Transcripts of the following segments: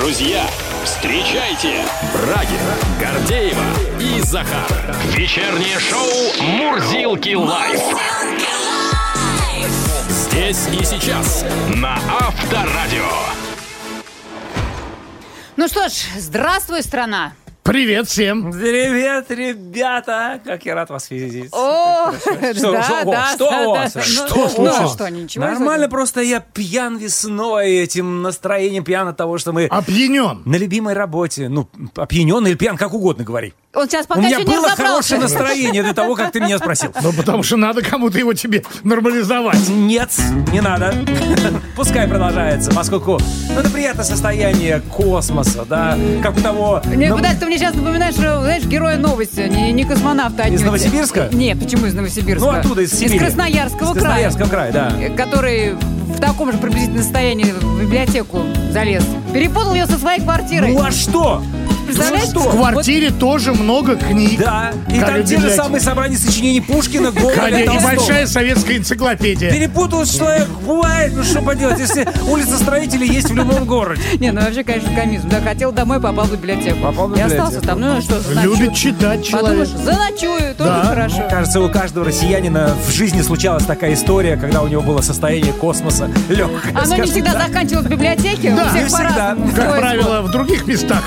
Друзья, встречайте Брагина, Гордеева и Захар. Вечернее шоу «Мурзилки лайф». Здесь и сейчас на Авторадио. Ну что ж, здравствуй, страна! Привет всем! Привет, ребята! Как я рад вас видеть. О, Что, да, что, да, что да, у вас? да. Что Ну, случилось? ну, что, ничего. Нормально, просто я пьян весной этим настроением, пьян от того, что мы Опьянен. на любимой работе. Ну, опьянен или пьян, как угодно говори. Он сейчас пока У меня было хорошее настроение до того, как ты меня спросил. Ну, потому что надо кому-то его тебе нормализовать. Нет, не надо. Пускай продолжается, поскольку ну, это приятное состояние космоса, да, как у того... Не, ну, куда ты мне сейчас напоминаешь, что, знаешь, героя новости, не, не космонавта отнюдь. Новосибирска? Нет, почему из Новосибирска? Ну, оттуда, из Сибири. Из Красноярского Из края. Красноярского края, да. э, Который в таком же приблизительном состоянии в библиотеку залез. Перепутал ее со своей квартирой. Ну а что? Представляете? Ну, В квартире тоже много книг. Да, и там и те же самые собрания сочинений Пушкина, Гоголя, И большая советская энциклопедия. Перепутал человек, бывает, ну что поделать, если улица строителей есть в любом городе. Не, ну вообще, конечно, комизм. Да, хотел домой, попал в библиотеку. Попал в И библиотеку. остался там. Ну что, заночую. Любит читать Подумаешь, человек. заночую, тоже Да. хорошо. Кажется, у каждого россиянина в жизни случалась такая история, когда у него было состояние космоса легкое. Оно не всегда заканчивалось в библиотеке, Да, у всех не всегда. по-разному. Как правило, в других местах.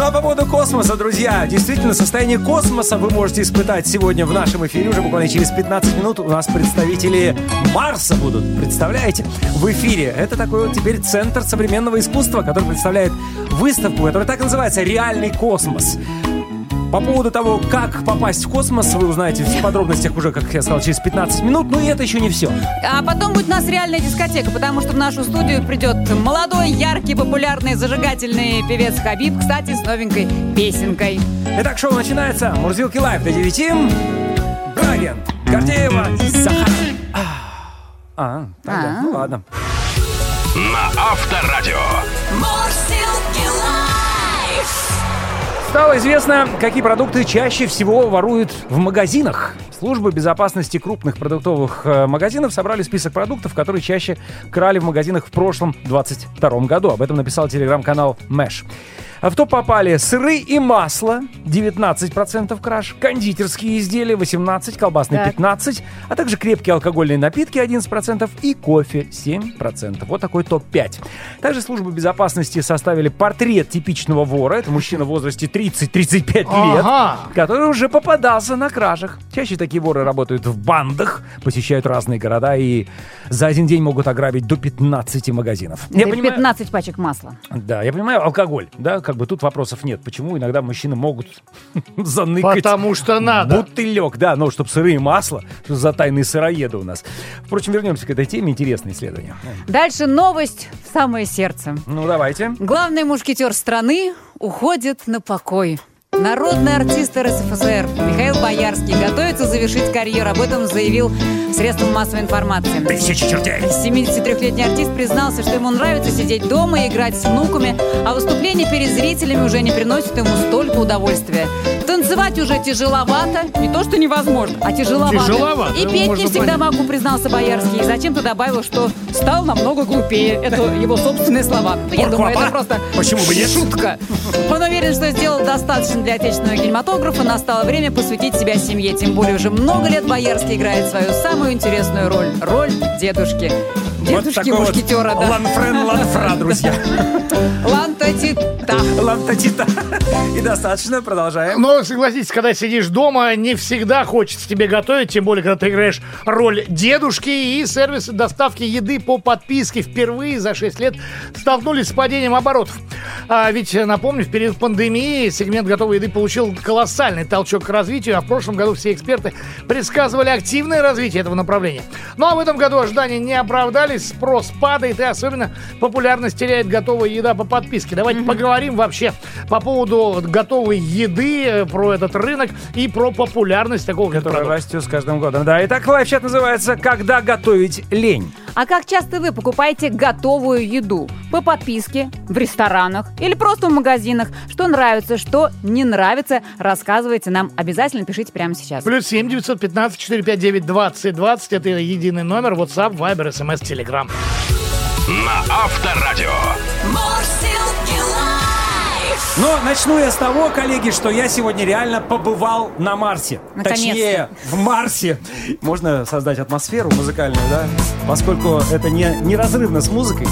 Ну а по поводу космоса, друзья, действительно, состояние космоса вы можете испытать сегодня в нашем эфире. Уже буквально через 15 минут у нас представители Марса будут. Представляете? В эфире. Это такой вот теперь центр современного искусства, который представляет выставку, которая так называется «Реальный космос». По поводу того, как попасть в космос, вы узнаете в подробностях уже, как я сказал, через 15 минут. Но и это еще не все. А потом будет у нас реальная дискотека, потому что в нашу студию придет молодой, яркий, популярный, зажигательный певец Хабиб, кстати, с новенькой песенкой. Итак, шоу начинается. Мурзилки live до 9. Брагин, Гордеева, Захар. А. А. ну ладно. На Авторадио. Стало известно, какие продукты чаще всего воруют в магазинах. Службы безопасности крупных продуктовых э, магазинов собрали список продуктов, которые чаще крали в магазинах в прошлом 22 году. Об этом написал телеграм-канал Мэш. А в топ попали сыры и масло 19% краж, кондитерские изделия 18%, колбасные Так. 15%, а также крепкие алкогольные напитки 11% и кофе 7%. Вот такой топ-5. Также службы безопасности составили портрет типичного вора. Это мужчина в возрасте 30-35 лет, Ага. который уже попадался на кражах. Чаще такие воры работают в бандах, посещают разные города и за один день могут ограбить до 15 магазинов. Я Это понимаю- 15 пачек масла. да, я понимаю, алкоголь, да, как бы тут вопросов нет. Почему иногда мужчины могут заныкать Потому что надо. бутылек, да, ну, чтобы сырые масла, что за тайные сыроеды у нас. Впрочем, вернемся к этой теме, интересное исследование. Дальше новость в самое сердце. Ну, давайте. Главный мушкетер страны уходит на покой. Народный артист РСФСР Михаил Боярский готовится завершить карьеру. Об этом заявил средством массовой информации. Тысячи чертей. 73-летний артист признался, что ему нравится сидеть дома и играть с внуками, а выступление перед зрителями уже не приносит ему столько удовольствия. Танцевать уже тяжеловато, не то что невозможно, а тяжеловато. Тяжеловато, И ну, петь не всегда понять. могу, признался Боярский. И зачем-то добавил, что стал намного глупее. Это его собственные слова. Я думаю, это просто Почему бы нет? шутка. Он уверен, что сделал достаточно для отечественного кинематографа. Настало время посвятить себя семье. Тем более уже много лет Боярский играет свою самую интересную роль. Роль дедушки. Дедушки вот мушкетера, да. Ланфрен ланфра, друзья. Лантатита. Лантатита. И достаточно, продолжаем. Но согласитесь, когда сидишь дома, не всегда хочется тебе готовить, тем более, когда ты играешь роль дедушки, и сервисы доставки еды по подписке впервые за 6 лет столкнулись с падением оборотов. А ведь, напомню, в период пандемии сегмент готовой еды получил колоссальный толчок к развитию, а в прошлом году все эксперты предсказывали активное развитие этого направления. Ну а в этом году ожидания не оправдались, спрос падает, и особенно популярность теряет готовая еда по подписке. Давайте поговорим вообще по поводу готовой еды, э, про этот рынок и про популярность такого Который растет с каждым годом. Да, итак, лайфчат называется «Когда готовить лень». А как часто вы покупаете готовую еду? По подписке, в ресторанах или просто в магазинах? Что нравится, что не нравится, рассказывайте нам. Обязательно пишите прямо сейчас. Плюс 7 915 459 20 20. Это единый номер. WhatsApp, Viber, SMS, Telegram. На Авторадио. Но начну я с того, коллеги, что я сегодня реально побывал на Марсе. Точнее, в Марсе. Можно создать атмосферу музыкальную, да? Поскольку это не неразрывно с музыкой.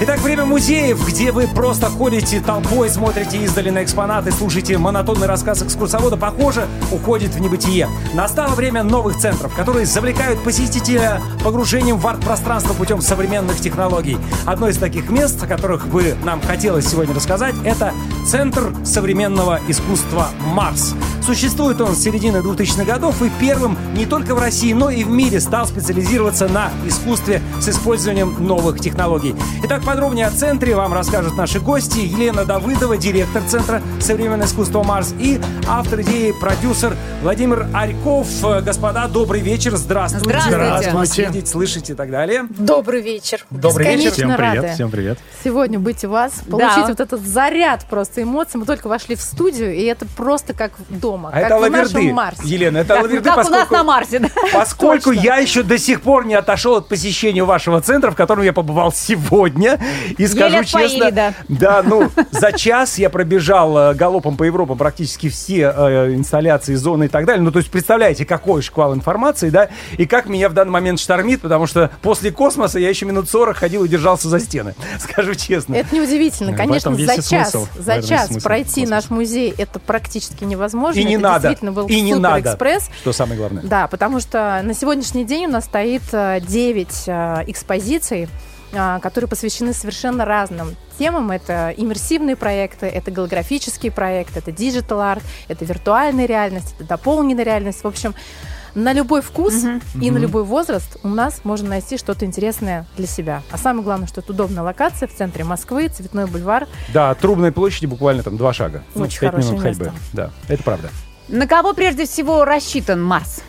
Итак, время музеев, где вы просто ходите толпой, смотрите издали на экспонаты, слушаете монотонный рассказ экскурсовода, похоже, уходит в небытие. Настало время новых центров, которые завлекают посетителя погружением в арт-пространство путем современных технологий. Одно из таких мест, о которых бы нам хотелось сегодня рассказать, это Центр современного искусства «Марс». Существует он с середины 2000-х годов и первым не только в России, но и в мире стал специализироваться на искусстве с использованием новых технологий. Итак, подробнее о центре вам расскажут наши гости. Елена Давыдова, директор Центра современного искусства «Марс» и автор идеи, продюсер Владимир Арьков. Э, Господа, добрый вечер, здравствуйте. Здравствуйте. Вас видеть, слышать и так далее. Добрый вечер. Добрый вечер. Бесконечно рады всем привет. сегодня быть у вас, получить вот этот заряд просто эмоций. Мы только вошли в студию, и это просто как дома, А как это в лаверды, нашем Марсе. Елена, это Как, лаверды, как у нас поскольку- на Марсе, да? Поскольку Точно. я еще до сих пор не отошел от посещения вашего центра, в котором я побывал сегодня, и скажу Еле честно, да. да, ну за час я пробежал э, галопом по Европе практически все э, инсталляции, зоны и так далее. Ну то есть представляете, какой шквал информации, да, и как меня в данный момент штормит, потому что после космоса я еще минут 40 ходил и держался за стены, скажу честно. Это неудивительно. В Конечно, за час, за час пройти наш музей это практически невозможно. И не это надо, действительно был и не надо, суперэкспресс. что самое главное. Да, потому что на сегодняшний день у нас стоит 9 экспозиций, которые посвящены совершенно разным темам. Это иммерсивные проекты, это голографические проекты, это digital art, это виртуальная реальность, это дополненная реальность. В общем, на любой вкус и на любой возраст у нас можно найти что-то интересное для себя. А самое главное, что это удобная локация в центре Москвы, Цветной бульвар. Да, Трубной площади буквально там два шага. Ну, Очень пять хорошее минут ходьбы. место. Да, это правда. На кого прежде всего рассчитан Марс?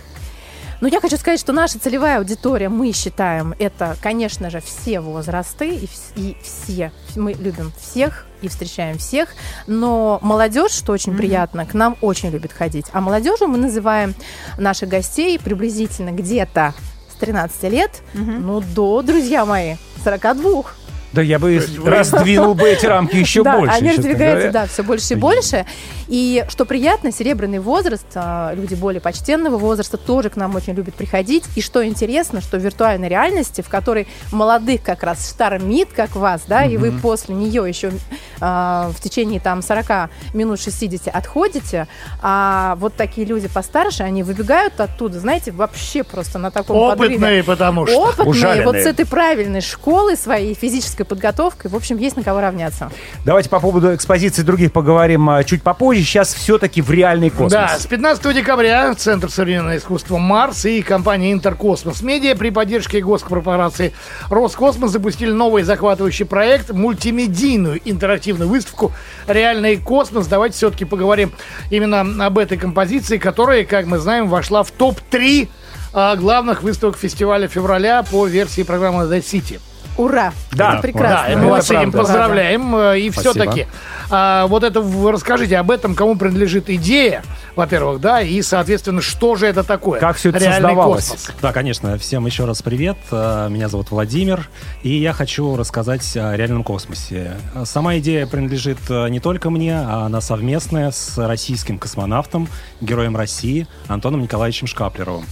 Но я хочу сказать, что наша целевая аудитория, мы считаем, это, конечно же, все возрасты и, и все. Мы любим всех и встречаем всех. Но молодежь, что очень приятно, к нам очень любит ходить. А молодежью мы называем наших гостей приблизительно где-то с 13 лет, ну, до, друзья мои, 42. Да я бы раздвинул бы эти рамки еще да, больше. они раздвигаются, да, все больше и больше. И что приятно, серебряный возраст, а, люди более почтенного возраста тоже к нам очень любят приходить. И что интересно, что в виртуальной реальности, в которой молодых как раз штормит, как вас, да, и вы после нее еще в течение там 40 минут 60 отходите, а вот такие люди постарше, они выбегают оттуда, знаете, вообще просто на таком подрыве. Опытные, потому что. Опытные, ужаленные. вот с этой правильной школой своей, физической подготовкой, в общем, есть на кого равняться. Давайте по поводу экспозиции других поговорим а, чуть попозже. Сейчас все-таки в реальный космос. Да, с 15 декабря Центр современного искусства «Марс» и компания «Интеркосмос Медиа» при поддержке госкорпорации «Роскосмос» запустили новый захватывающий проект, мультимедийную интерактивную выставку «Реальный космос». Давайте все-таки поговорим именно об этой композиции, которая, как мы знаем, вошла в топ-3 а, главных выставок фестиваля февраля по версии программы «The City». Ура! Да, это прекрасно. Да, это мы вас с этим поздравляем. э, И все-таки вот это расскажите об этом, кому принадлежит идея, во-первых, да, и, соответственно, что же это такое? Как всё это Реальный создавалось? космос. Да, конечно. Всем еще раз привет. Э, Меня зовут Владимир, и я хочу рассказать о реальном космосе. Сама идея принадлежит э, не только мне, а она совместная с российским космонавтом, героем России Антоном Николаевичем Шкаплеровым.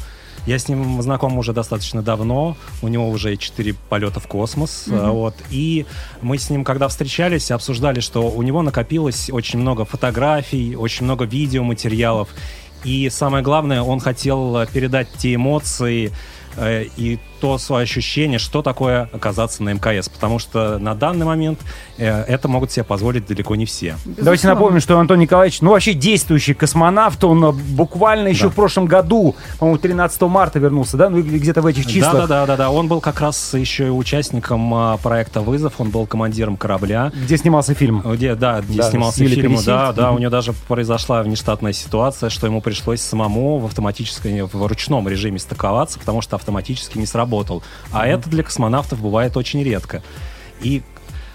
Я с ним знаком уже достаточно давно. У него уже четыре полета в космос. э, Вот. И мы с ним, когда встречались, обсуждали, что у него накопилось очень много фотографий, очень много видеоматериалов. И самое главное, он хотел э, передать те эмоции э, и то свое ощущение, что такое оказаться на МКС. Потому что на данный момент э, это могут себе позволить далеко не все. Давайте напомним, что Антон Николаевич, ну вообще действующий космонавт, он э, буквально еще Да. в прошлом году, по-моему, 13 марта вернулся, да, ну или где-то в этих числах. Да, да, да, да, да. Он был как раз еще и участником а, проекта Вызов. Он был командиром корабля. Где снимался фильм. Где, да, где Да, снимался фильм, Пересильд. да, да, у него даже произошла внештатная ситуация, что ему пришлось самому в автоматической, в ручном режиме стыковаться, потому что автоматически не сработал. А это для космонавтов бывает очень редко. И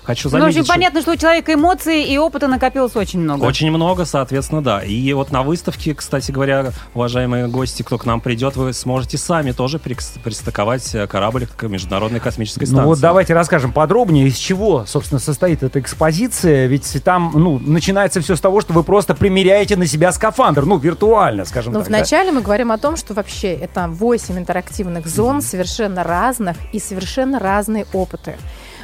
хочу Ну, в заметить... общем, что- понятно, что у человека эмоций и опыта накопилось очень много. Очень много, соответственно, да. И вот на выставке, кстати говоря, уважаемые гости, кто к нам придет, вы сможете сами тоже пристыковать э, корабль к Международной космической станции. Ну вот давайте расскажем подробнее, из чего, собственно, состоит эта экспозиция. Ведь там, ну, начинается все с того, что вы просто примеряете на себя скафандр, ну, виртуально, скажем Но так. да? вначале мы говорим о том, что вообще это 8 интерактивных зон, совершенно разных и совершенно разные опыты.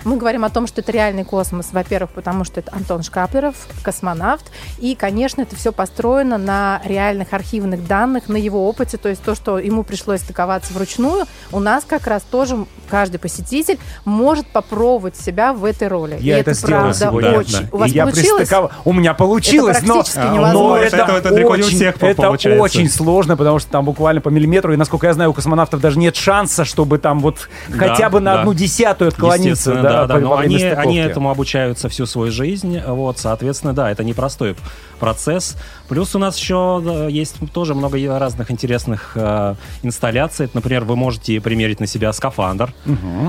Мы говорим о том, что это реальный космос, во-первых, потому что это Антон Шкаплеров, космонавт, и, конечно, это все построено на реальных архивных данных, на его опыте, то есть то, что ему пришлось стыковаться вручную, у нас как раз тоже каждый посетитель может попробовать себя в этой роли. Я и это, это, сделал правда сегодня. очень. Да. У вас И я получилось? пристыковал. У меня получилось, но, практически но невозможно. это, Это- это далеко не у очень, всех это получается. очень сложно, потому что там буквально по миллиметру, и насколько я знаю, у космонавтов даже нет шанса, чтобы там вот Да, хотя бы на да. одну десятую отклониться. Естественно, Да, да, да. Но они, они этому обучаются всю свою жизнь. Вот, соответственно, да, это непростой процесс. Плюс у нас еще да, есть тоже много разных интересных э, инсталляций. Например, вы можете примерить на себя скафандр.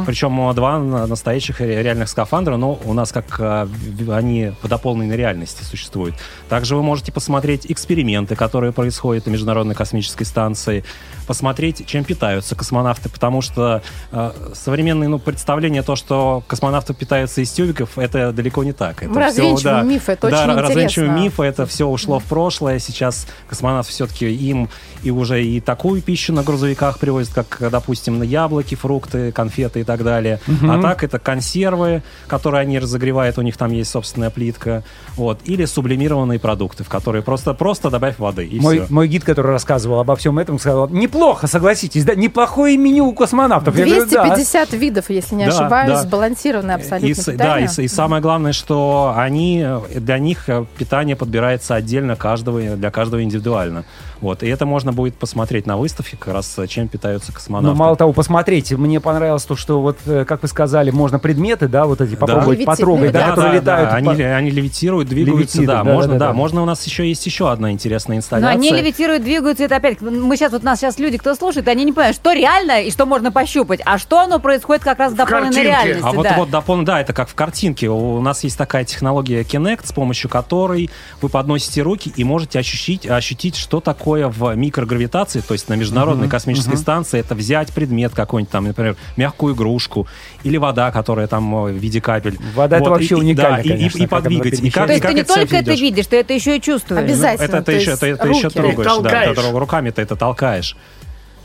Причем два на- настоящих ре- реальных скафандра, но у нас как э, они по дополненной реальности существуют. Также вы можете посмотреть эксперименты, которые происходят на Международной космической станции, посмотреть, чем питаются космонавты, потому что э, современные ну, представления, то, что космонавты питаются из тюбиков, это далеко не так. Это Мы развенчиваем мифы, это да, очень интересно. мифы, это все ушло в прошлое. Сейчас космонавты все-таки им и уже и такую пищу на грузовиках привозят, как, допустим, на яблоки, фрукты, конфеты и так далее. А так это консервы, которые они разогревают, у них там есть собственная плитка. Вот. Или сублимированные продукты, в которые просто, просто добавь воды, и Мой, все. мой гид, который рассказывал обо всем этом, сказал, неплохо, согласитесь, да, неплохое меню у космонавтов. Я говорю, да. 250 видов, если не Да, ошибаюсь, да. сбалансированное И, абсолютно да, питание. и, с- и самое главное, что они для них э, питание подбирается отдельно каждого для каждого индивидуально. Вот и это можно будет посмотреть на выставке, как раз э, чем питаются Ну, космонавты. мало того, посмотрите, мне понравилось то, что вот, э, как вы сказали, можно предметы, да, вот эти попробовать Левити- потрогать, да, да, которые летают. они, по- они левитируют, двигаются, Левитируют, да, да, можно, да, да, да. можно у нас еще есть еще одна интересная Но инсталляция. они левитируют, двигаются, это опять... Мы сейчас, вот нас сейчас люди, кто слушает, они не понимают, что реально и что можно пощупать, а что оно происходит как раз в дополненной картинке. реальности. А вот, да. вот допол- да, это как в картинке. У нас есть такая технология Kinect, с помощью которой вы подносите руки и можете ощутить, ощутить что такое в микрогравитации, то есть на Международной космической станции, это взять предмет какой-нибудь там, например, мягкую игрушку или вода, которая там э, в виде капель. Вода это вообще и- и- уникально, да, и- и- конечно, и, она подвигать. И как, То и есть как ты не только это видишь, ты это еще и чувствуешь. Обязательно. Это, это то еще, это, это еще трогаешь, да, это руками ты это толкаешь.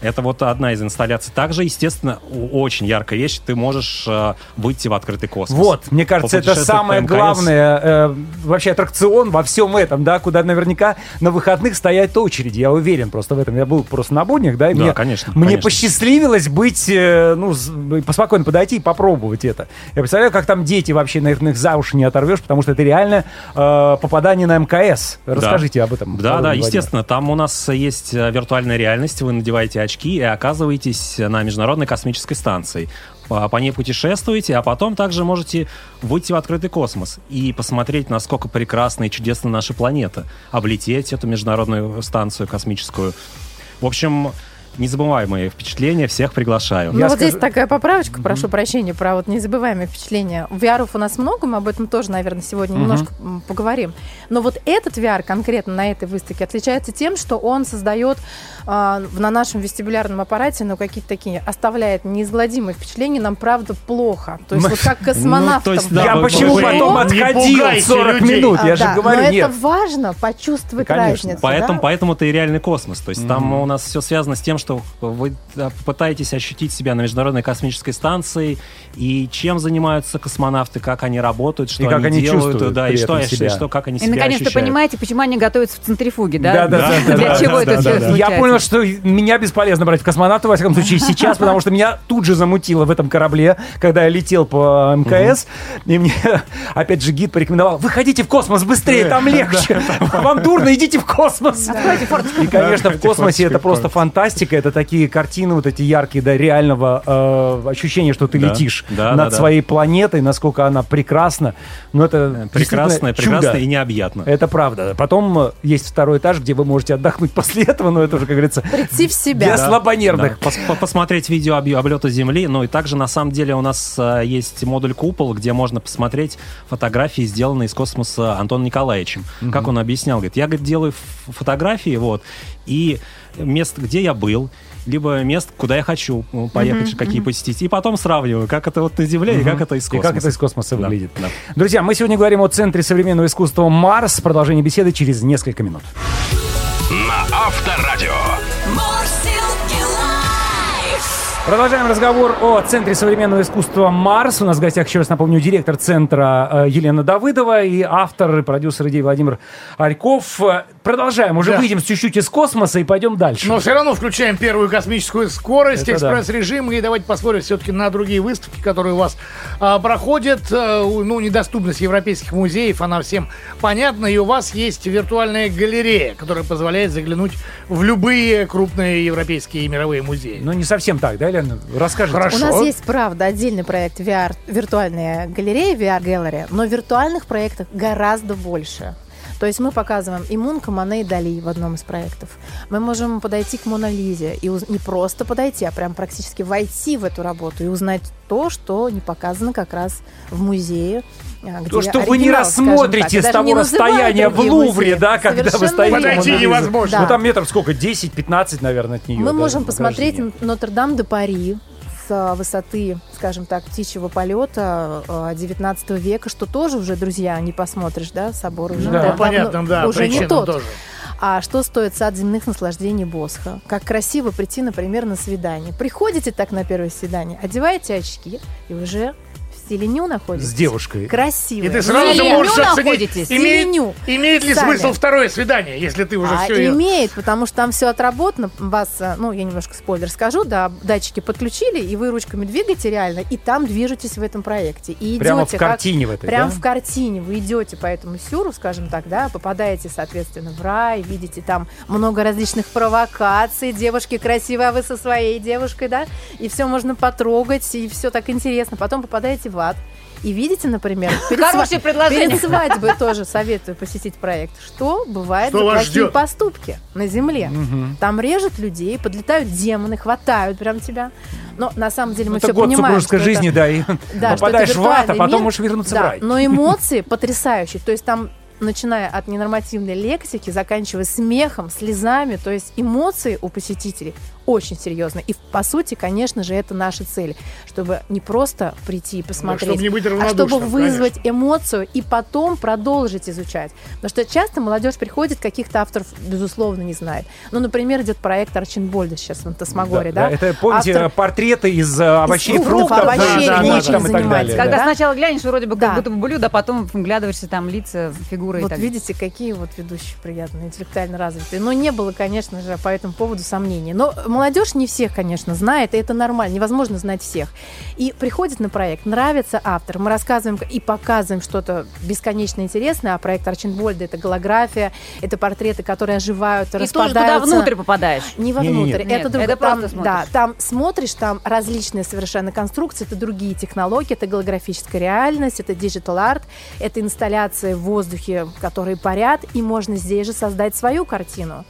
Это вот одна из инсталляций. Также, естественно, очень яркая вещь. Ты можешь э, выйти в открытый космос. Вот, мне кажется, это самое МКС. главное э, вообще аттракцион во всем этом, да, куда наверняка на выходных стоять очереди. Я уверен просто в этом. Я был просто на буднях, да, и Да, мне, конечно, мне конечно. посчастливилось быть, э, ну, с- поспокойно подойти и попробовать это. Я представляю, как там дети вообще, наверное, их за уши не оторвешь, потому что это реально э, попадание на МКС. Расскажите об этом. Да, да, Владимир. естественно. Там у нас есть э, виртуальная реальность. Вы надеваете очки и оказываетесь на Международной космической станции. По, ней путешествуете, а потом также можете выйти в открытый космос и посмотреть, насколько прекрасна и чудесна наша планета. Облететь эту международную станцию космическую. В общем, незабываемые впечатления. Всех приглашаю. Ну Я вот здесь скажу- такая поправочка, прошу прощения, про вот незабываемые впечатления. VR у нас много, мы об этом тоже, наверное, сегодня немножко м, поговорим. Но вот этот VR конкретно на этой выставке отличается тем, что он создает в- на нашем вестибулярном аппарате, ну, какие-то такие, оставляет неизгладимые впечатления, нам правда плохо. То есть вот как космонавтам. Ну, да, Я почему потом отходил пугайте 40 людей. минут? Я А, же да, говорю, но нет. это важно, почувствовать разницу. Поэтому, это и реальный космос. То есть там у нас все связано с тем, что вы пытаетесь ощутить себя на Международной космической станции, и чем занимаются космонавты, как они работают, что И как они делают, да, и что, этом и себя. что, как они И себя наконец-то ощущают. понимаете, почему они готовятся в центрифуге, да? Да, да, да, Для чего это все случается? Я понял, что меня бесполезно брать в космонавты, во всяком случае, сейчас, потому что меня тут же замутило в этом корабле, когда я летел по МКС, и мне, опять же, гид порекомендовал, выходите в космос быстрее, там легче. Вам дурно, идите в космос. И, конечно, в космосе это просто фантастика. Америка это такие картины, вот эти яркие, да, реального э, ощущения, что ты Да. летишь Да, над да, да. своей планетой, насколько она прекрасна. Но это Прекрасно, действительно прекрасно и необъятно. Это правда. Потом э, есть второй этаж, где вы можете отдохнуть после этого, но это уже, как говорится, Прийти в себя. для слабонервных. Да, пос- по- посмотреть видео об- облета Земли. Ну и также на самом деле у нас э, есть модуль купол, где можно посмотреть фотографии, сделанные из космоса Антоном Николаевичем. Как он объяснял, говорит, я говорит, делаю фотографии, вот, и мест, где я был, либо мест, куда я хочу ну, поехать, какие посетить. И потом сравниваю, как это вот на Земле и как это из И космоса. как это из космоса Да, выглядит. да. Друзья, мы сегодня говорим о Центре современного искусства Марс. Продолжение беседы через несколько минут. На Авторадио. Продолжаем разговор о Центре современного искусства Марс. У нас в гостях, еще раз напомню, директор центра э, Елена Давыдова и автор и продюсер идеи Владимир Альков. Продолжаем. Уже Да. выйдем чуть-чуть из космоса и пойдем дальше. Но все равно включаем первую космическую скорость, Это да. экспресс-режим. И давайте посмотрим все-таки на другие выставки, которые у вас а, проходят. А, ну, недоступность европейских музеев, она всем понятна. И у вас есть виртуальная галерея, которая позволяет заглянуть в любые крупные европейские и мировые музеи. Ну, не совсем так, да, Елена? Расскажите. Хорошо. У нас есть, правда, отдельный проект VR, виртуальная галерея, VR Gallery, но виртуальных проектов гораздо больше. То есть мы показываем и Мунка, Мане и Дали в одном из проектов. Мы можем подойти к Мона Лизе и уз- не просто подойти, а прям практически войти в эту работу и узнать то, что не показано как раз в музее. а, где То, что вы не рассмотрите так. с того расстояния в Лувре, музеи. да, когда вы стоите. Подойти невозможно. Ну, Да. там метров сколько? 10-15, наверное, от нее. Мы да, можем посмотреть. Нотр-Дам де Пари с а, высоты, скажем так, птичьего полета а, 19 века, что тоже уже, друзья, не посмотришь, да, собор уже Да, давно- понятно, да, уже не тот. тоже. А что стоит сад земных наслаждений Босха? Как красиво прийти, например, на свидание. Приходите так на первое свидание, одеваете очки и уже в стиле ню находитесь. С девушкой. Красиво. И ты сразу же можешь оценить, имеет, имеет ли Сами. смысл второе свидание, если ты уже а все... имеет, потому что там все отработано. Вас, э, ну, я немножко спойлер скажу, да, датчики подключили, и вы ручками двигаете реально, и там движетесь в этом проекте. И идете Прямо в как- картине в этой, Прям да? в картине. Вы идете по этому сюру, скажем так, да, попадаете, соответственно, в рай, видите там много различных провокаций, девушки красивые, а вы со своей девушкой, да, и все можно потрогать, и все так интересно. Потом попадаете в ад. И видите, например, перед, Хорошее сва- предложение. перед свадьбой тоже советую посетить проект. Что бывает Что за плохие ждет? поступки на земле? Там режут людей, подлетают демоны, хватают прям тебя. Но на самом деле мы Это все год понимаем, что это- жизни, да, и да, попадаешь это в ад, а потом мир. можешь вернуться Да, в рай. Но эмоции потрясающие. То есть там начиная от ненормативной лексики, заканчивая смехом, слезами, то есть эмоции у посетителей очень серьезные. И по сути, конечно же, это наша цель, чтобы не просто прийти и посмотреть, чтобы не быть а чтобы вызвать эмоцию и потом продолжить изучать. Потому что часто молодежь приходит, каких-то авторов, безусловно, не знает. Ну, например, идет проект Арчинбольда сейчас в Антасмагоре, да? Это, помните, Автор- портреты из э, овощей, Из фруктов, фруктов, овощей, да, да, да, там и так далее. Когда Да. сначала глянешь, вроде бы Да. как будто бы блюдо, а потом вглядываешься там лица, фигуры и Вот так видите, какие вот ведущие приятные, интеллектуально развитые. Но не было, конечно же, по этому поводу сомнений. Но молодежь не всех, конечно, знает, и это нормально, невозможно знать всех. И приходит на проект, нравится автор, мы рассказываем и показываем что-то бесконечно интересное, а проект Арченбольда — это голография, это портреты, которые оживают, И тоже распадаются. туда внутрь попадаешь. Не вовнутрь. Нет, это друг- это там, просто Да, смотришь. там смотришь, там различные совершенно конструкции, это другие технологии, это голографическая реальность, это digital art, это инсталляции в воздухе, которые парят, и можно здесь же создать свою картину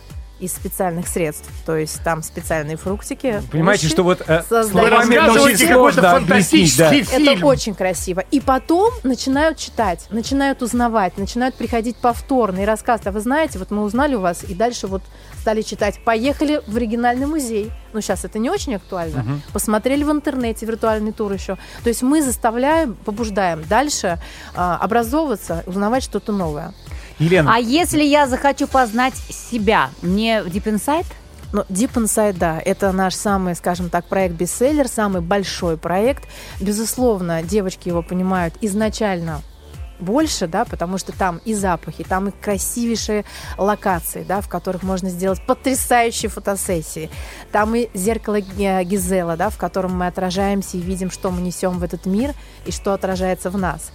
из специальных средств. То есть там специальные фруктики. Понимаете, овощи. что вот э, словами очень какой-то сложно объяснить, да. фантастический Это фильм. очень красиво. И потом начинают читать, начинают узнавать, начинают приходить повторные рассказы. А вы знаете, вот мы узнали у вас, и дальше вот стали читать. Поехали в оригинальный музей. Ну, сейчас это не очень актуально. Посмотрели в интернете виртуальный тур еще. То есть мы заставляем, побуждаем дальше а, образовываться, узнавать что-то новое. Елена, А если я захочу познать себя, мне в Deep Inside? Но Deep Inside, да, это наш самый, скажем так, проект бестселлер, самый большой проект. Безусловно, девочки его понимают изначально больше, да, потому что там и запахи, там и красивейшие локации, да, в которых можно сделать потрясающие фотосессии. Там и зеркало Ге- Гизела, да, в котором мы отражаемся и видим, что мы несем в этот мир и что отражается в нас.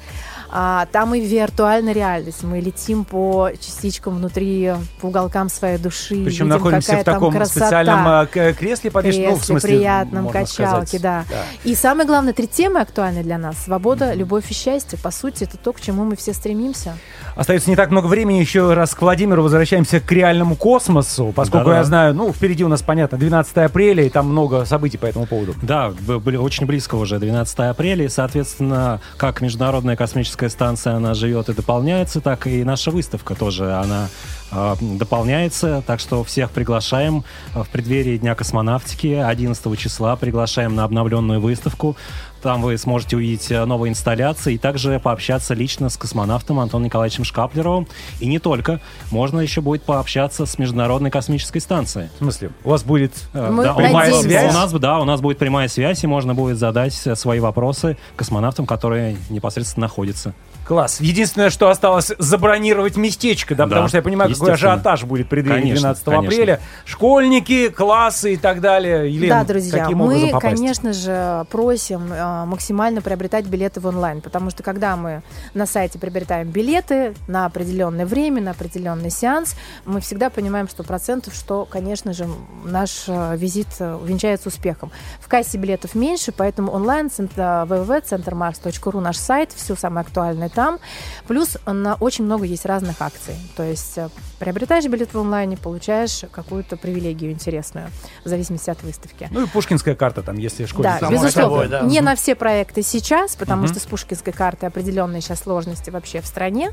А, там и виртуальная реальность. Мы летим по частичкам внутри, по уголкам своей души. Причем видим, находимся какая в таком красота. специальном а, к- кресле подвешенном, ну, в кресле, смысле, приятном, качалке, сказать. да. И самое главное, три темы актуальны для нас. Свобода, любовь и счастье. По сути, это то, к чему мы все стремимся. Остается не так много времени, еще раз к Владимиру возвращаемся к реальному космосу, поскольку Да-да. я знаю, ну, впереди у нас, понятно, 12 апреля, и там много событий по этому поводу. Да, были очень близко уже 12 апреля, и, соответственно, как Международная космическая станция, она живет и дополняется, так и наша выставка тоже, она э, дополняется, так что всех приглашаем э, в преддверии Дня космонавтики. 11 числа, приглашаем на обновленную выставку, там вы сможете увидеть э, новые инсталляции и также пообщаться лично с космонавтом Антоном Николаевичем Шкаплеровым, и не только, можно еще будет пообщаться с Международной космической станцией. В смысле, у вас будет Э, Мы да, у прямая нас- связь? У нас, да, у нас будет прямая связь, и можно будет задать э, свои вопросы космонавтам, которые непосредственно находятся. класс. Единственное, что осталось, забронировать местечко, да, Да, потому что я понимаю, какой ажиотаж будет преддверии Конечно, 12 конечно. апреля. Школьники, классы и так далее. Елена, да, друзья, каким мы, конечно же, просим э, максимально приобретать билеты в онлайн, потому что когда мы на сайте приобретаем билеты на определенное время, на определенный сеанс, мы всегда понимаем, что процентов, что, конечно же, наш э, визит э, увенчается успехом. В кассе билетов меньше, поэтому онлайн www.centermars.ru наш сайт, все самое актуальное там. Плюс на очень много есть разных акций. То есть э, приобретаешь билет в онлайне, получаешь какую-то привилегию интересную, в зависимости от выставки. Ну и пушкинская карта там, если школьник. Да, безусловно. собой, да. Не на все проекты сейчас, потому что с Пушкинской картой определенные сейчас сложности вообще в стране.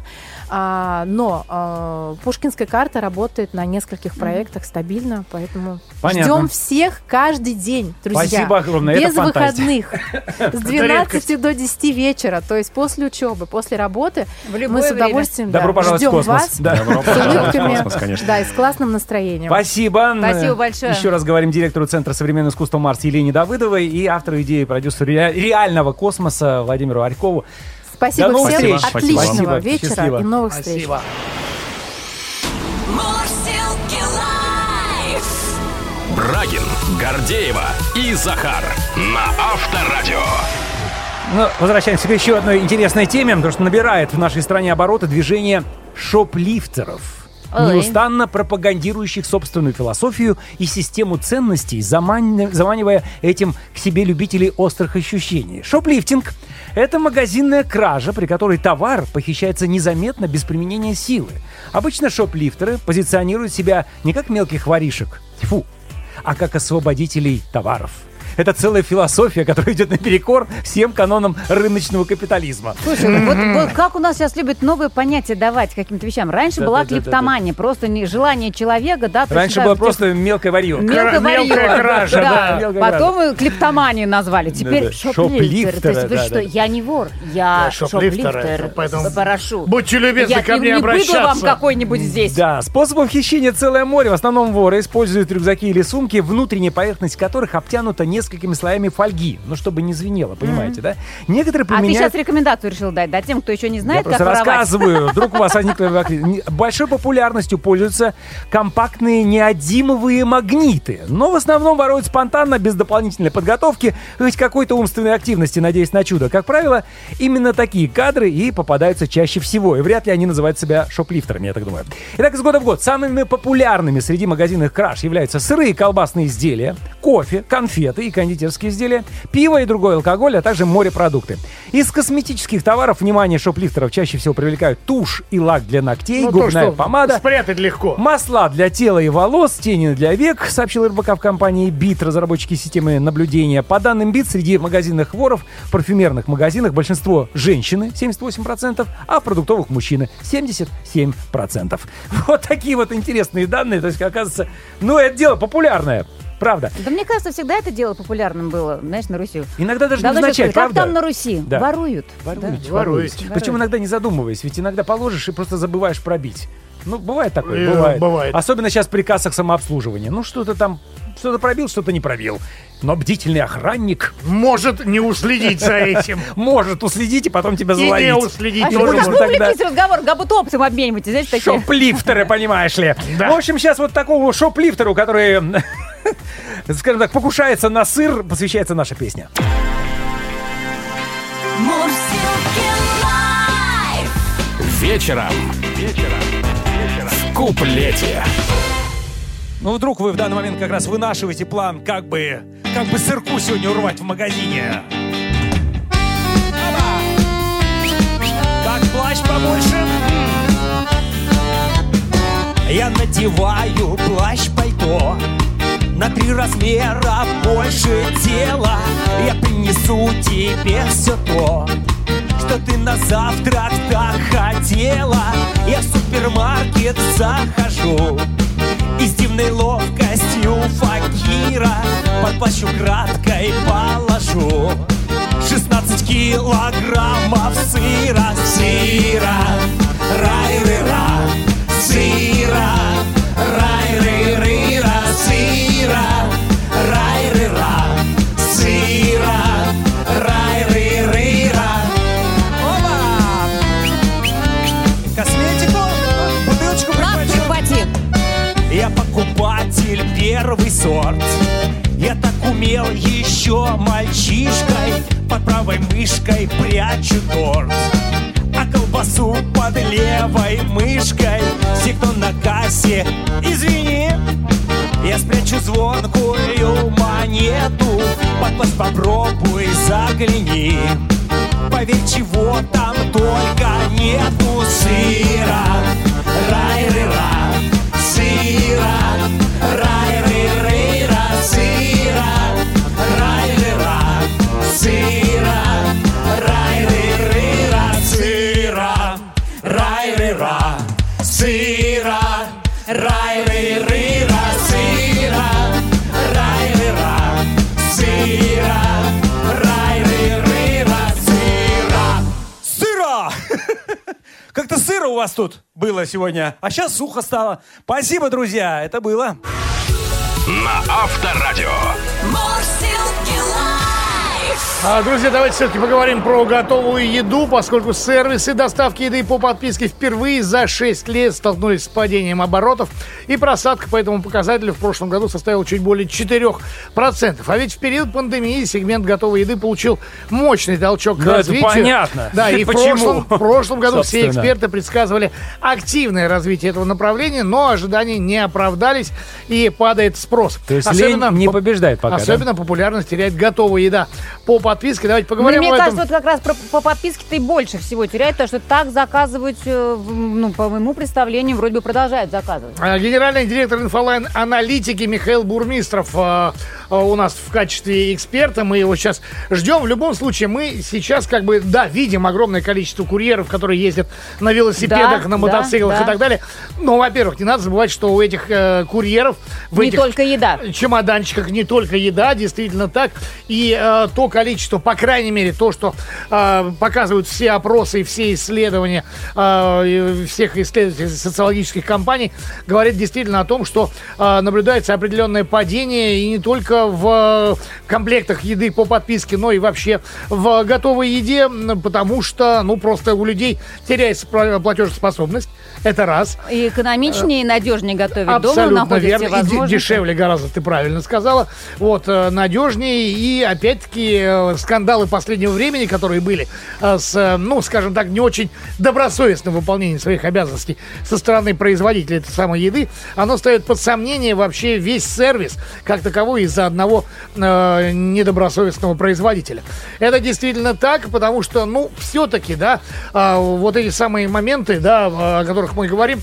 А, но а, Пушкинская карта работает на нескольких проектах стабильно, поэтому Понятно. ждем всех каждый день, друзья. Спасибо огромное, это Без фантастика. выходных. С 12 до 10 вечера, то есть после учебы, после работы. В Мы с удовольствием да, Добро пожаловать в ждем космос. вас Да. Добро с пожаловать в улыбками, космос, конечно. да, и с классным настроением. Спасибо. Спасибо большое. Еще раз говорим директору Центра современного искусства Марс Елене Давыдовой и автору идеи продюсеру реального космоса Владимиру Арькову. Спасибо До новых всем, встреч. отличного Спасибо. вечера Счастливо. и новых встреч. Спасибо. Брагин, Гордеева и Захар на Авторадио. Ну, возвращаемся к еще одной интересной теме, потому что набирает в нашей стране обороты движение шоплифтеров. Неустанно пропагандирующих собственную философию и систему ценностей, замани- заманивая этим к себе любителей острых ощущений. Шоплифтинг – это магазинная кража, при которой товар похищается незаметно, без применения силы. Обычно шоплифтеры позиционируют себя не как мелких воришек, тьфу, а как освободителей товаров. Это целая философия, которая идет наперекор всем канонам рыночного капитализма. Слушай, ну вот, вот как у нас сейчас любят новые понятия давать каким-то вещам. Раньше Да, была да, да, да, клиптомания, просто не желание человека, да. Раньше было просто мелкое варье. Мелкое варье. мелкая кража, да. Мелкая Потом и клиптоманию назвали. Теперь шоплифтер. То есть вы да, что, да. я не вор, я шоплифтер. Поэтому. Будьте любезны Я ко не, мне не быдло вам обращаться. какой-нибудь здесь. Да, способов хищения целое море. В основном воры используют рюкзаки или сумки, внутренняя поверхность которых обтянута несколькими слоями фольги. Ну, чтобы не звенело, понимаете, да? Некоторые А ты применяют... сейчас рекомендацию решил дать, да, тем, кто еще не Я знает, как просто воровать. рассказываю. Вдруг у вас Не- Большой популярностью пользуются компактные неодимовые магниты. Но в основном воруют спонтанно, без дополнительной подготовки, хоть какой-то умственной активности, надеясь на чудо. Как правило, именно такие кадры и попадаются чаще всего. И вряд ли они называют себя шоплифтерами, я так думаю. Итак, из года в год самыми популярными среди магазинных краж являются сырые колбасные изделия, кофе, конфеты и кондитерские изделия, пиво и другой алкоголь, а также морепродукты. Из косметических товаров внимание шоплифтеров чаще всего привлекают тушь и лак для ногтей, Ну, то, губная что помада, Спрятать легко. Масла для тела и волос, тени для век, сообщил РБК в компании BIT, разработчики системы наблюдения. По данным BIT, среди магазинных воров в парфюмерных магазинах большинство женщины, 78%, а в продуктовых мужчины 77%. Вот такие вот интересные данные. То есть, оказывается, ну, это дело популярное. Правда. Да мне кажется, всегда это дело популярным было, знаешь, на Руси. Иногда даже Давно не означает, правда? Как там на Руси? Да. Воруют. Воруют, Да. воруют. Причем иногда не задумываясь, ведь иногда положишь и просто забываешь пробить. Ну, бывает такое, Э, бывает. бывает. Особенно сейчас при кассах самообслуживания. Ну, что-то там, что-то пробил, что-то не пробил. Но бдительный охранник Может не уследить за этим. может уследить и потом тебя И не заловить. уследить А что как увлеклись будто опытом обмениваетесь, знаете, такие. Шоплифтеры, понимаешь ли. В общем, сейчас вот такому шоплифтеру, который, скажем так, покушается на сыр, посвящается наша песня. Live. вечером. Вечером. В куплете. Ну, вдруг вы в данный момент как раз вынашиваете план, как бы, как бы сырку сегодня урвать в магазине. Как плащ побольше? Я надеваю плащ-пальто на три размера больше тела. Я принесу тебе все то, что ты на завтрак так хотела. Я в супермаркет захожу и с дивной ловкостью факира Под плащ украдкой положу 16 килограммов сыра Сыра, рай-ры-ра Сыра, рай-ры-ры-ра Сыра, рай-ры-ра Сыра, рай-ры-ры-ра Опа! Косметику, бутылочку прихвати. Я покупатель первый сорт. Я так умел еще мальчишкой Под правой мышкой прячу торт. А колбасу под левой мышкой Все, кто на кассе, извини Я спрячу звонкую монету. Под плащ попробуй загляни. Поверь, чего там только нету сыра. Рай-ры-ра Сыра. Рай-ры-ры-ра Сыра. Рай-ры-ра Сыра Как-то сыро у вас тут было сегодня, а сейчас сухо стало. Спасибо, друзья, это было. На Авторадио. А, друзья, давайте все-таки поговорим про готовую еду, поскольку сервисы доставки еды по подписке впервые за 6 лет столкнулись с падением оборотов, и просадка по этому показателю в прошлом году составила чуть более 4%. А ведь в период пандемии сегмент готовой еды получил мощный толчок к Ну, это развитию. понятно. Да, и в Почему? прошлом, в прошлом году все Собственно. эксперты предсказывали активное развитие этого направления, но ожидания не оправдались и падает спрос. То есть лень не по- побеждает пока, да? Особенно популярность теряет готовая еда по подписке. Давайте Ну, поговорим мне об этом. кажется, вот как раз про- по подписке-то и больше всего теряет, потому что так заказывать, э, ну, по моему представлению, вроде бы продолжают заказывать. А, Генеральный директор INFOLine Аналитики Михаил Бурмистров а, а, у нас в качестве эксперта. Мы его сейчас ждем. В любом случае, мы сейчас как бы, да, видим огромное количество курьеров, которые ездят на велосипедах, Да, на да, мотоциклах да. и так далее. Но, во-первых, не надо забывать, что у этих э, курьеров в Не этих только еда. чемоданчиках не только еда, действительно так. И э, то количество, по крайней мере, то, что э, показывают все опросы и все исследования э, всех исследователей социологических компаний, говорит действительно о том, что э, наблюдается определенное падение и не только в комплектах еды по подписке, но и вообще в готовой еде, потому что, ну, просто у людей теряется пла- платежеспособность. Это раз. И экономичнее, и надежнее готовить дома, Абсолютно верно. И дешевле гораздо, ты правильно сказала. Вот, э, надежнее. И, опять-таки, э, скандалы последнего времени, которые были э, с, э, ну, скажем так, не очень добросовестным выполнением своих обязанностей со стороны производителя этой самой еды, оно ставит под сомнение вообще весь сервис, как таковой, из-за одного э, недобросовестного производителя. Это действительно так, потому что, ну, все-таки, да, э, вот эти самые моменты, да, о которых мы говорим,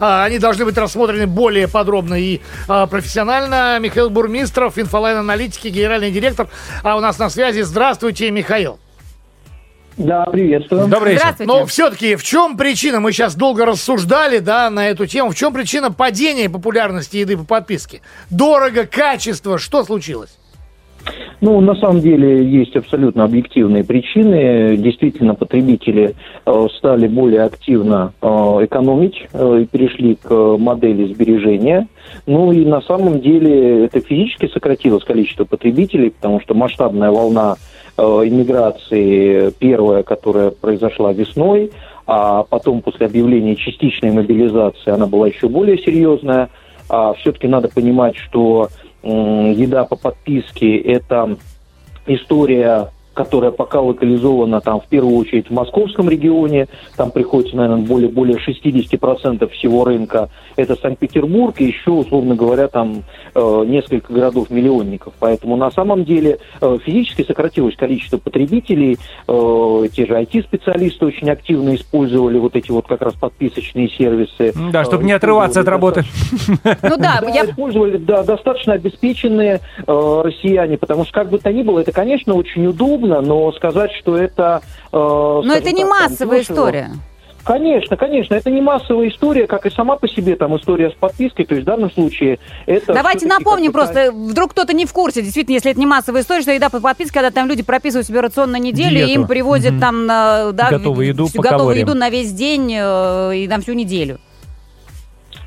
а, Они должны быть рассмотрены более подробно и а, профессионально. Михаил Бурмистров, INFOLine-Аналитики, генеральный директор. А у нас на связи. Здравствуйте, Михаил. Да, приветствую. Добрый вечер. Здравствуйте. Но все-таки в чем причина? Мы сейчас долго рассуждали, да, на эту тему. В чем причина падения популярности еды по подписке? Дорого, качество, что случилось? Ну, на самом деле есть абсолютно объективные причины. Действительно, потребители э, стали более активно э, экономить э, и перешли к модели сбережения. Ну и на самом деле это физически сократилось количество потребителей, потому что масштабная волна иммиграции, первая, которая произошла весной, а потом после объявления частичной мобилизации она была еще более серьезная. А все-таки надо понимать, что еда по подписке – это история которая пока локализована там в первую очередь в московском регионе, там приходится, наверное, более, более 60% всего рынка, это Санкт-Петербург и еще, условно говоря, там э, несколько городов-миллионников. Поэтому на самом деле э, физически сократилось количество потребителей, э, те же IT-специалисты очень активно использовали вот эти вот как раз подписочные сервисы. Да, чтобы Э, не отрываться от работы. Ну да, я использовали да, достаточно обеспеченные э, россияне, потому что как бы то ни было, это, конечно, очень удобно, но сказать, что это... э, Но это не так, там, массовая дешево- история. Конечно, конечно, это не массовая история, как и сама по себе там история с подпиской, то есть в данном случае это... Давайте напомним просто, вдруг кто-то не в курсе, действительно, если это не массовая история, что еда по подписке, когда там люди прописывают себе рацион на неделю, и Диету. им привозят Мгм. там э, да, Готовую еду всю готовую еду на весь день э, и на всю неделю.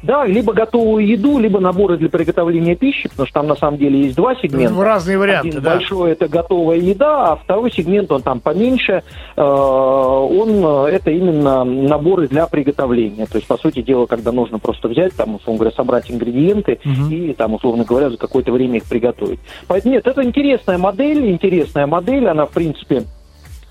Да, либо готовую еду, либо наборы для приготовления пищи, потому что там на самом деле есть два сегмента. В разные варианты, Один да. большой это готовая еда, а второй сегмент он там поменьше. э, Он э, это именно наборы для приготовления. То есть, по сути дела, когда нужно просто взять, там, условно говоря, собрать ингредиенты и там, условно говоря, за какое-то время их приготовить. Поэтому нет, это интересная модель, интересная модель, она, в принципе,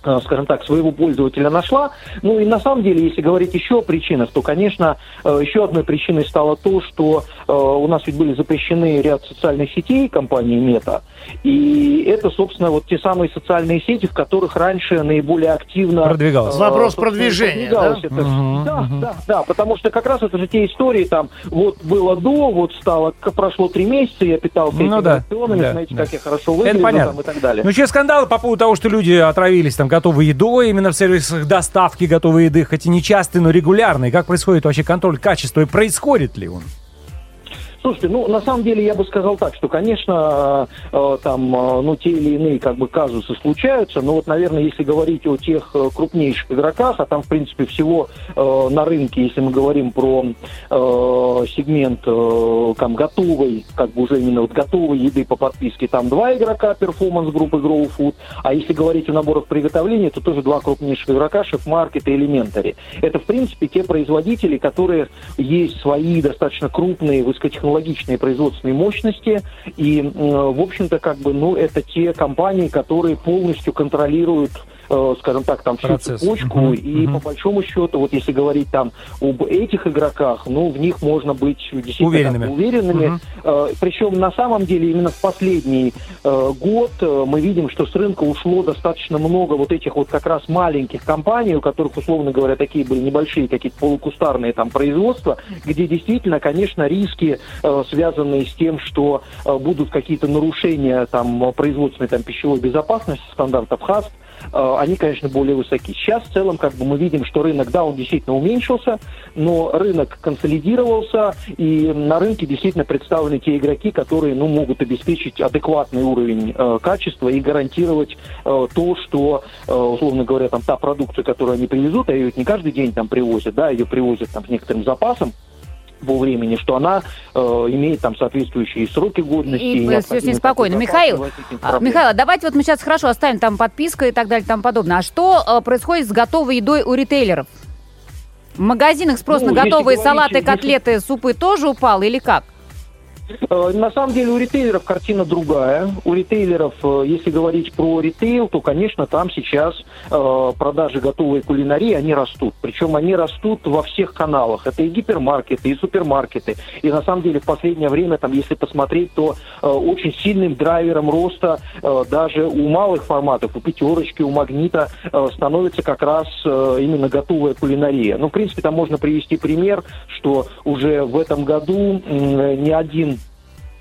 скажем так, своего пользователя нашла. Ну и на самом деле, если говорить еще о причинах, то, конечно, э, еще одной причиной стало то, что э, у нас ведь были запрещены ряд социальных сетей компании Мета. И это, собственно, вот те самые социальные сети, в которых раньше наиболее активно... Продвигалось. э, Вопрос продвижения, да? это. Мгм, Да, мгм. да, да, потому что как раз это же те истории, там, вот было до, вот стало, прошло три месяца, я питался Ну этими да, рационами, да, знаете, да. как я хорошо Это понятно. там, и так далее. Ну, еще скандалы по поводу того, что люди отравились там готовой едой именно в сервисах доставки готовой еды, хоть и нечастые, но регулярные. Как происходит вообще контроль качества и происходит ли он? Слушайте, ну на самом деле я бы сказал так, что, конечно, э, э, там, э, ну те или иные как бы казусы случаются, но вот, наверное, если говорить о тех э, крупнейших игроках, а там, в принципе, всего э, на рынке, если мы говорим про э, сегмент э, там готовой, как бы уже именно вот готовой еды по подписке, там два игрока перформанс группы Grow Food, а если говорить о наборах приготовления, то тоже два крупнейших игрока, Шеф-Маркет и Elementary. Это, в принципе, те производители, которые есть свои достаточно крупные высокотехнологичные производственные мощности, и, м, в общем-то, как бы, ну, это те компании, которые полностью контролируют э, скажем так, там всю Процесс. цепочку, Мгм, и мгм. по большому счету, вот если говорить там об этих игроках, ну, в них можно быть действительно Уверенными. уверенными. Э, Причем на самом деле именно в последний э, год э, мы видим, что с рынка ушло достаточно много вот этих вот как раз маленьких компаний, у которых, условно говоря, такие были небольшие какие-то полукустарные там производства, где действительно, конечно, риски, э, связанные с тем, что э, будут какие-то нарушения там производственной там пищевой безопасности, стандартов ХАСП, э, они, конечно, более высоки. Сейчас в целом как бы мы видим, что рынок, да, он действительно уменьшился, но рынок консолидировался, и на рынке действительно представлены те игроки, которые ну, могут обеспечить адекватный уровень э, качества и гарантировать э, то, что, э, условно говоря, там та продукция, которую они привезут, а ее не каждый день там привозят, да, ее привозят там с некоторым запасом, по времени, что она э, имеет там соответствующие сроки годности. И, необходимую всё с ней спокойно. Михаил, А. Михаил, а давайте вот мы сейчас хорошо оставим там подписка и так далее и тому подобное. А что э, происходит с готовой едой у ритейлеров? В магазинах спрос Ну, на готовые говорить, салаты, если- котлеты, супы тоже упал или как? Э, На самом деле у ритейлеров картина другая. У ритейлеров, э, если говорить про ритейл, то, конечно, там сейчас э, продажи готовой кулинарии, они растут. Причем они растут во всех каналах. Это и гипермаркеты, и супермаркеты. И на самом деле в последнее время, там, если посмотреть, то очень сильным драйвером роста даже у малых форматов, у пятерочки, у магнита становится как раз именно готовая кулинария. Ну, в принципе, там можно привести пример, что уже в этом году ни один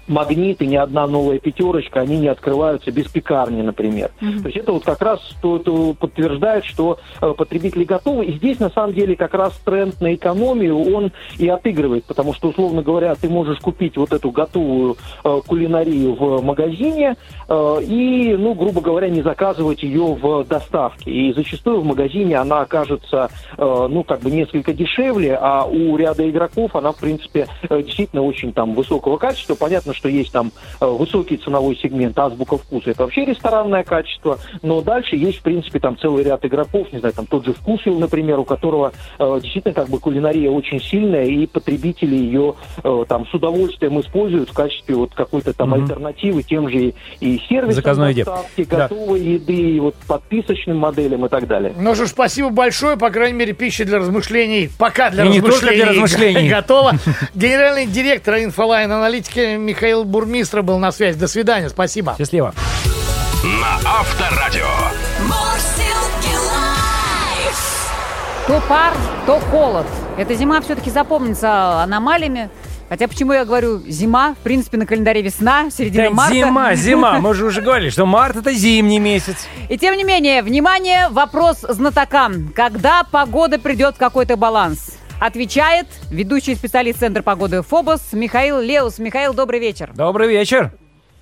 магнит и ни одна новая пятерочка, они не открываются без пекарни, например. То есть это вот как раз то, это подтверждает, что э, потребители готовы. И здесь на самом деле как раз тренд на экономию, он и отыгрывает, потому что, условно говоря, ты можешь купить вот эту готовую э, кулинарию в магазине э, и, ну, грубо говоря, не заказывать ее в доставке. И зачастую в магазине она окажется, э, ну, как бы несколько дешевле, а у ряда игроков она, в принципе, э, действительно очень там высокого качества. Понятно, что есть там э, высокий ценовой сегмент, азбука вкуса, это вообще ресторанное качество, но дальше есть, в принципе, там целый ряд игроков, не знаю, там тот же Вкусвилл, например, у которого э, действительно как бы кулинария очень сильная, и потребители ее э, там с удовольствием используют в качестве вот какой-то там Мгм. альтернативы тем же и, и сервисам Заказной еде. доставки, Да. готовой еды, и вот подписочным моделям и так далее. Ну что ж, спасибо большое. По крайней мере, пища для размышлений. Пока для И не размышлений. только для размышлений. Готово. Генеральный директор INFOLine Аналитики Михаил Бурмистров был на связи. До свидания. Спасибо. Счастливо. На Авторадио. То пар, то холод. Эта зима все-таки запомнится аномалиями. Хотя почему я говорю зима? В принципе, на календаре весна, середина Да, марта. зима, зима. Мы же уже говорили, что март это зимний месяц. И тем не менее, внимание, вопрос знатокам. Когда погода придет в какой-то баланс? Отвечает ведущий специалист Центра погоды ФОБОС Михаил Леус. Михаил, добрый вечер. Добрый вечер.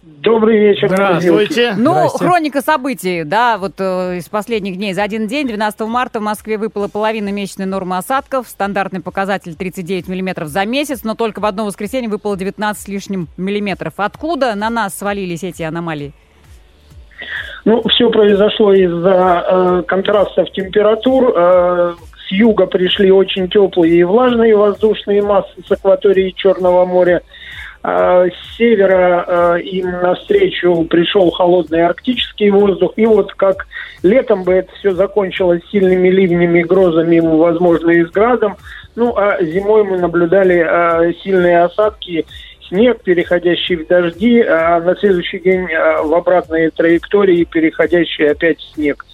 Добрый вечер, Здравствуйте. Ну, Здрасте. хроника событий, да, вот э, из последних дней. За один день, 12 марта, в Москве выпала половина месячной нормы осадков. Стандартный показатель 39 миллиметров за месяц, но только в одно воскресенье выпало 19 с лишним миллиметров. Откуда на нас свалились эти аномалии? Ну, все произошло из-за э, контрастов температур. Э, с юга пришли очень теплые и влажные воздушные массы с акватории Черного моря. А с севера э, им навстречу пришел холодный арктический воздух. И вот как летом бы это все закончилось сильными ливнями, грозами, возможно, и с градом. Ну, а зимой мы наблюдали э, сильные осадки, снег, переходящий в дожди, а на следующий день в обратные траектории, переходящий опять в снег.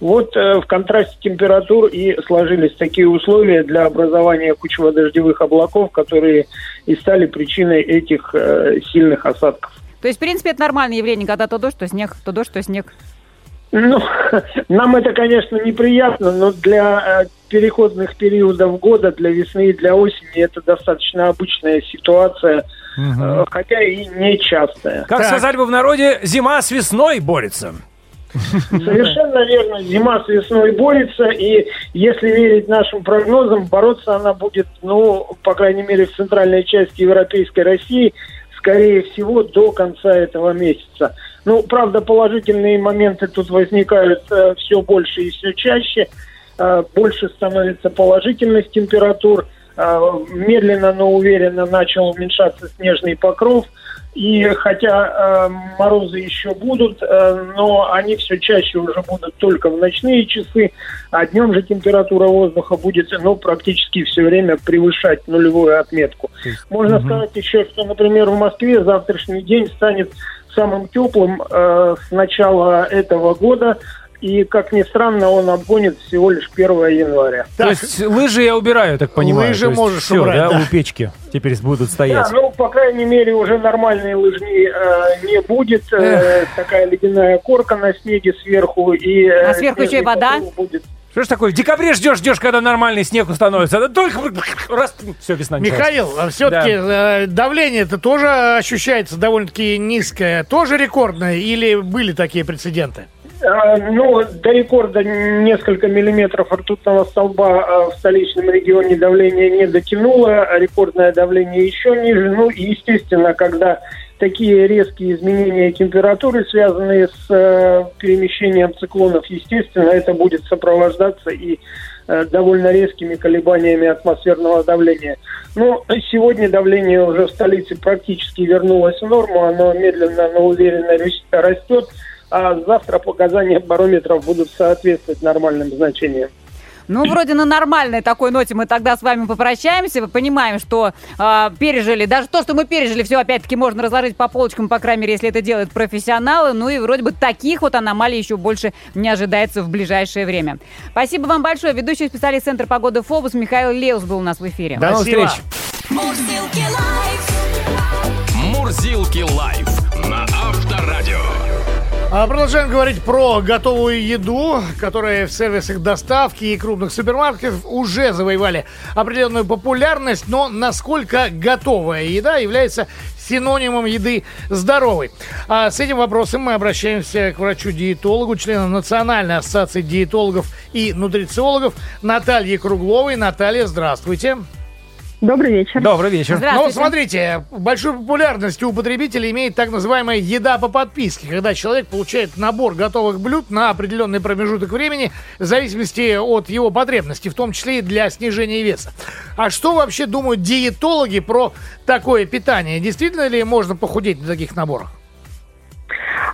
Вот э, в контрасте температур и сложились такие условия для образования кучево-дождевых облаков, которые и стали причиной этих э, сильных осадков. То есть, в принципе, это нормальное явление, когда то дождь, то снег, то дождь, то снег. Ну, нам это, конечно, неприятно, но для э, переходных периодов года, для весны и для осени это достаточно обычная ситуация, э, хотя и нечастая. Как Так. сказали бы в народе, зима с весной борется. Совершенно верно. Зима с весной борется, и если верить нашим прогнозам, бороться она будет, ну, по крайней мере, в центральной части Европейской России, скорее всего, до конца этого месяца. Ну, правда, положительные моменты тут возникают все больше и все чаще. Э, больше становится положительных температур. Э, медленно, но уверенно начал уменьшаться снежный покров. И хотя э, морозы еще будут, э, но они все чаще уже будут только в ночные часы, а днем же температура воздуха будет ну, практически все время превышать нулевую отметку. Можно сказать еще, что, например, в Москве завтрашний день станет самым теплым э, с начала этого года, и, как ни странно, он обгонит всего лишь 1 января. То есть лыжи я убираю, так понимаю. Лыжи можешь всё, убрать, да, да. у печки теперь будут Да, стоять. ну, по крайней мере, уже нормальной лыжни э, не будет. Э, такая ледяная корка на снеге сверху. И, э, А сверху еще и вода? Будет. Что ж такое? В декабре ждешь, ждешь, когда нормальный снег установится. Да только раз, все, весна началась. Михаил, все-таки давление это тоже ощущается довольно-таки низкое, тоже рекордное, или были такие прецеденты? А, Ну, до рекорда несколько миллиметров ртутного столба а, в столичном регионе давление не дотянуло, а рекордное давление еще ниже. Ну, и, естественно, когда такие резкие изменения температуры, связанные с э, перемещением циклонов, естественно, это будет сопровождаться и э, довольно резкими колебаниями атмосферного давления. Но сегодня давление уже в столице практически вернулось в норму, оно медленно, но уверенно рас- растет, а завтра показания барометров будут соответствовать нормальным значениям. Ну, вроде на нормальной такой ноте мы тогда с вами попрощаемся. Мы понимаем, что э, пережили, даже то, что мы пережили, все опять-таки можно разложить по полочкам, по крайней мере, если это делают профессионалы. Ну и вроде бы таких вот аномалий еще больше не ожидается в ближайшее время. Спасибо вам большое. Ведущий специалист Центра погоды ФОБУС Михаил Леус был у нас в эфире. До новых Спасибо. встреч. Мурзилки лайф. Мурзилки лайф. А Продолжаем говорить про готовую еду, которая в сервисах доставки и крупных супермаркетов уже завоевали определенную популярность, но насколько готовая еда является синонимом еды здоровой. А с этим вопросом мы обращаемся к врачу-диетологу, члену Национальной ассоциации диетологов и нутрициологов Наталье Кругловой. Наталья, здравствуйте. Добрый вечер. Добрый вечер. Ну, смотрите, большую популярность у потребителей имеет так называемая еда по подписке, когда человек получает набор готовых блюд на определенный промежуток времени в зависимости от его потребностей, в том числе и для снижения веса. А что вообще думают диетологи про такое питание? Действительно ли можно похудеть на таких наборах?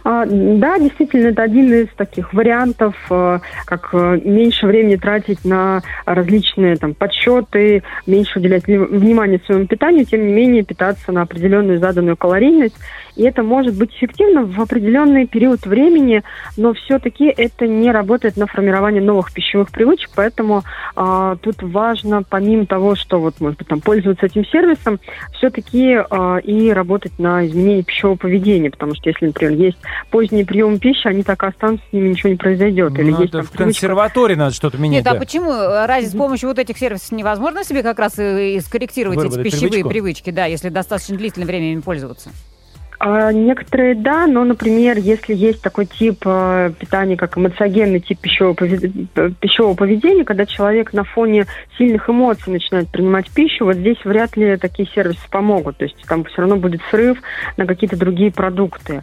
А, да, действительно, это один из таких вариантов, э, как э, меньше времени тратить на различные там подсчеты, меньше уделять вни- внимания своему питанию, тем не менее питаться на определенную заданную калорийность. И это может быть эффективно в определенный период времени, но все-таки это не работает на формирование новых пищевых привычек, поэтому а, тут важно, помимо того, что вот, может быть, там пользоваться этим сервисом, все-таки а, и работать на изменение пищевого поведения, потому что если, например, есть поздний прием пищи, они так и останутся, с ними ничего не произойдет. Или Ну, есть там в привычка- консерватории надо что-то менять. Нет, а да. почему? Разве с помощью вот этих сервисов невозможно себе как раз и, и скорректировать эти пищевые привычку? привычки, да, если достаточно длительное время ими пользоваться? А, Некоторые да, но, например, если есть такой тип э, питания, как эмоциогенный тип пищевого, пове- пищевого поведения, когда человек на фоне сильных эмоций начинает принимать пищу, вот здесь вряд ли такие сервисы помогут. То есть там все равно будет срыв на какие-то другие продукты.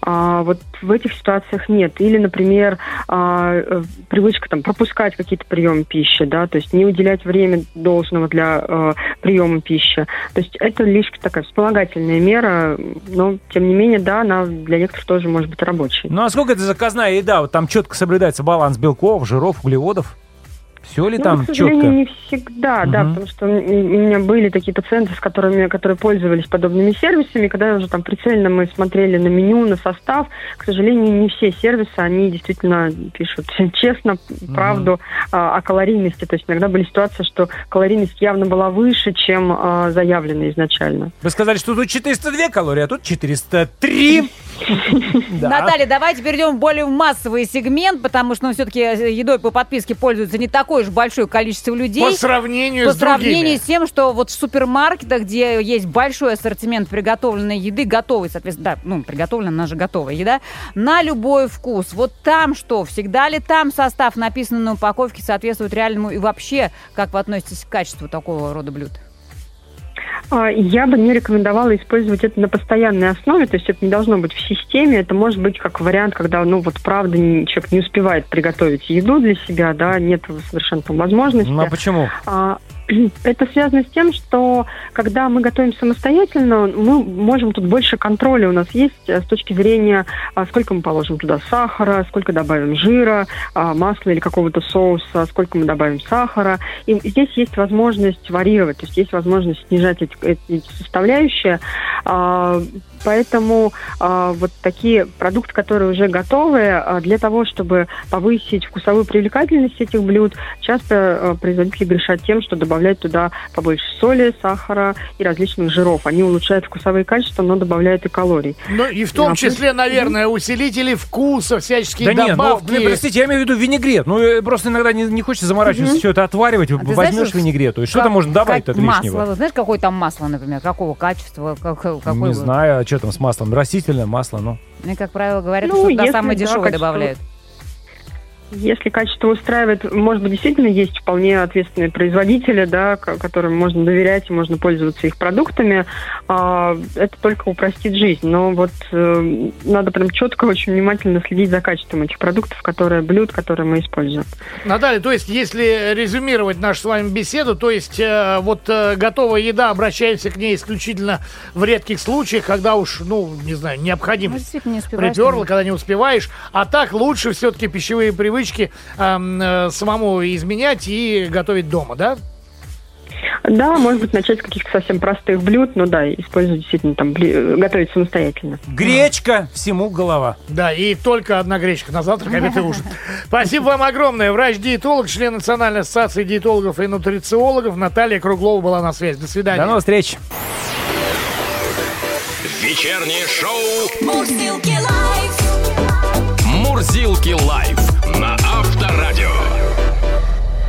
А, вот в этих ситуациях нет. Или, например, а, э, привычка там пропускать какие-то приемы пищи, да, то есть не уделять время должного для э, приема пищи. То есть это лишь такая вспомогательная мера, но тем не менее, да, она для некоторых тоже может быть рабочей. Ну а сколько это заказная еда? Вот там четко соблюдается баланс белков, жиров, углеводов. Все ли Ну, там к сожалению, четко? не всегда, да, Мгм. потому что у меня были такие пациенты, с которыми, которые пользовались подобными сервисами, когда уже там прицельно мы смотрели на меню, на состав, к сожалению, не все сервисы, они действительно пишут честно, правду а, о калорийности, то есть иногда были ситуации, что калорийность явно была выше, чем а, заявлено изначально. Вы сказали, что тут 402 калории, а тут 403. Да. Наталья, давайте перейдем в более массовый сегмент, потому что ну, все-таки едой по подписке пользуется не такое уж большое количество людей. По сравнению По с другими. сравнению с тем, что вот в супермаркетах, где есть большой ассортимент приготовленной еды, готовой, соответственно, да, ну, приготовленная, она же готовая еда, на любой вкус. Вот там что? Всегда ли там состав, написанный на упаковке, соответствует реальному? И вообще, как вы относитесь к качеству такого рода блюд? А, Я бы не рекомендовала использовать это на постоянной основе, то есть это не должно быть в системе, это может быть как вариант, когда, ну вот правда, человек не успевает приготовить еду для себя, да, нет совершенно там возможности. Ну а почему? А, Это связано с тем, что когда мы готовим самостоятельно, мы можем тут больше контроля у нас есть э, с точки зрения, а, сколько мы положим туда сахара, сколько добавим жира, а, масла или какого-то соуса, сколько мы добавим сахара. И здесь есть возможность варьировать, то есть есть возможность снижать эти, эти составляющие. Поэтому а, вот такие продукты, которые уже готовы, а, для того, чтобы повысить вкусовую привлекательность этих блюд, часто а, производители грешат тем, что добавляют туда побольше соли, сахара и различных жиров. Они улучшают вкусовые качества, но добавляют и калорий. Ну и в том числе, наверное, усилители вкуса, всяческие Да нет, ну, добавки. простите, я имею в виду винегрет. Ну, э, просто иногда не, не хочется заморачиваться, Мгм. все это отваривать. А знаешь, Возьмешь что- винегрету, и что Как- там можно добавить от лишнего? Масло. Знаешь, какое там масло, например? Какого качества? Как, какое Не знаю, а что там с маслом? Растительное масло, ну. Мне, как правило, говорят, Ну, что туда самое да, дешевое добавляют. Если качество устраивает, может быть, действительно есть вполне ответственные производители, да, ко- которым можно доверять и можно пользоваться их продуктами. А, Это только упростит жизнь. Но вот э, надо прям четко, очень внимательно следить за качеством этих продуктов, которые блюд, которые мы используем. Наталья, то есть, если резюмировать нашу с вами беседу, то есть, э, вот э, готовая еда, обращаемся к ней исключительно в редких случаях, когда уж, ну, не знаю, Ну, необходимость действительно, не успеваешь. приперла, когда не успеваешь. А так лучше все-таки пищевые привычки эм, э, самому изменять и готовить дома, да? Да, может быть, начать с каких-то совсем простых блюд, но да, использовать действительно там, бли- готовить самостоятельно. Гречка, всему голова. Да, и только одна гречка на завтрак, обед и ужин. Спасибо вам огромное. Врач-диетолог, член Национальной ассоциации диетологов и нутрициологов Наталья Круглова была на связи. До свидания. До новых встреч. Вечернее шоу Мурзилки лайф. «Мурзилки лайф»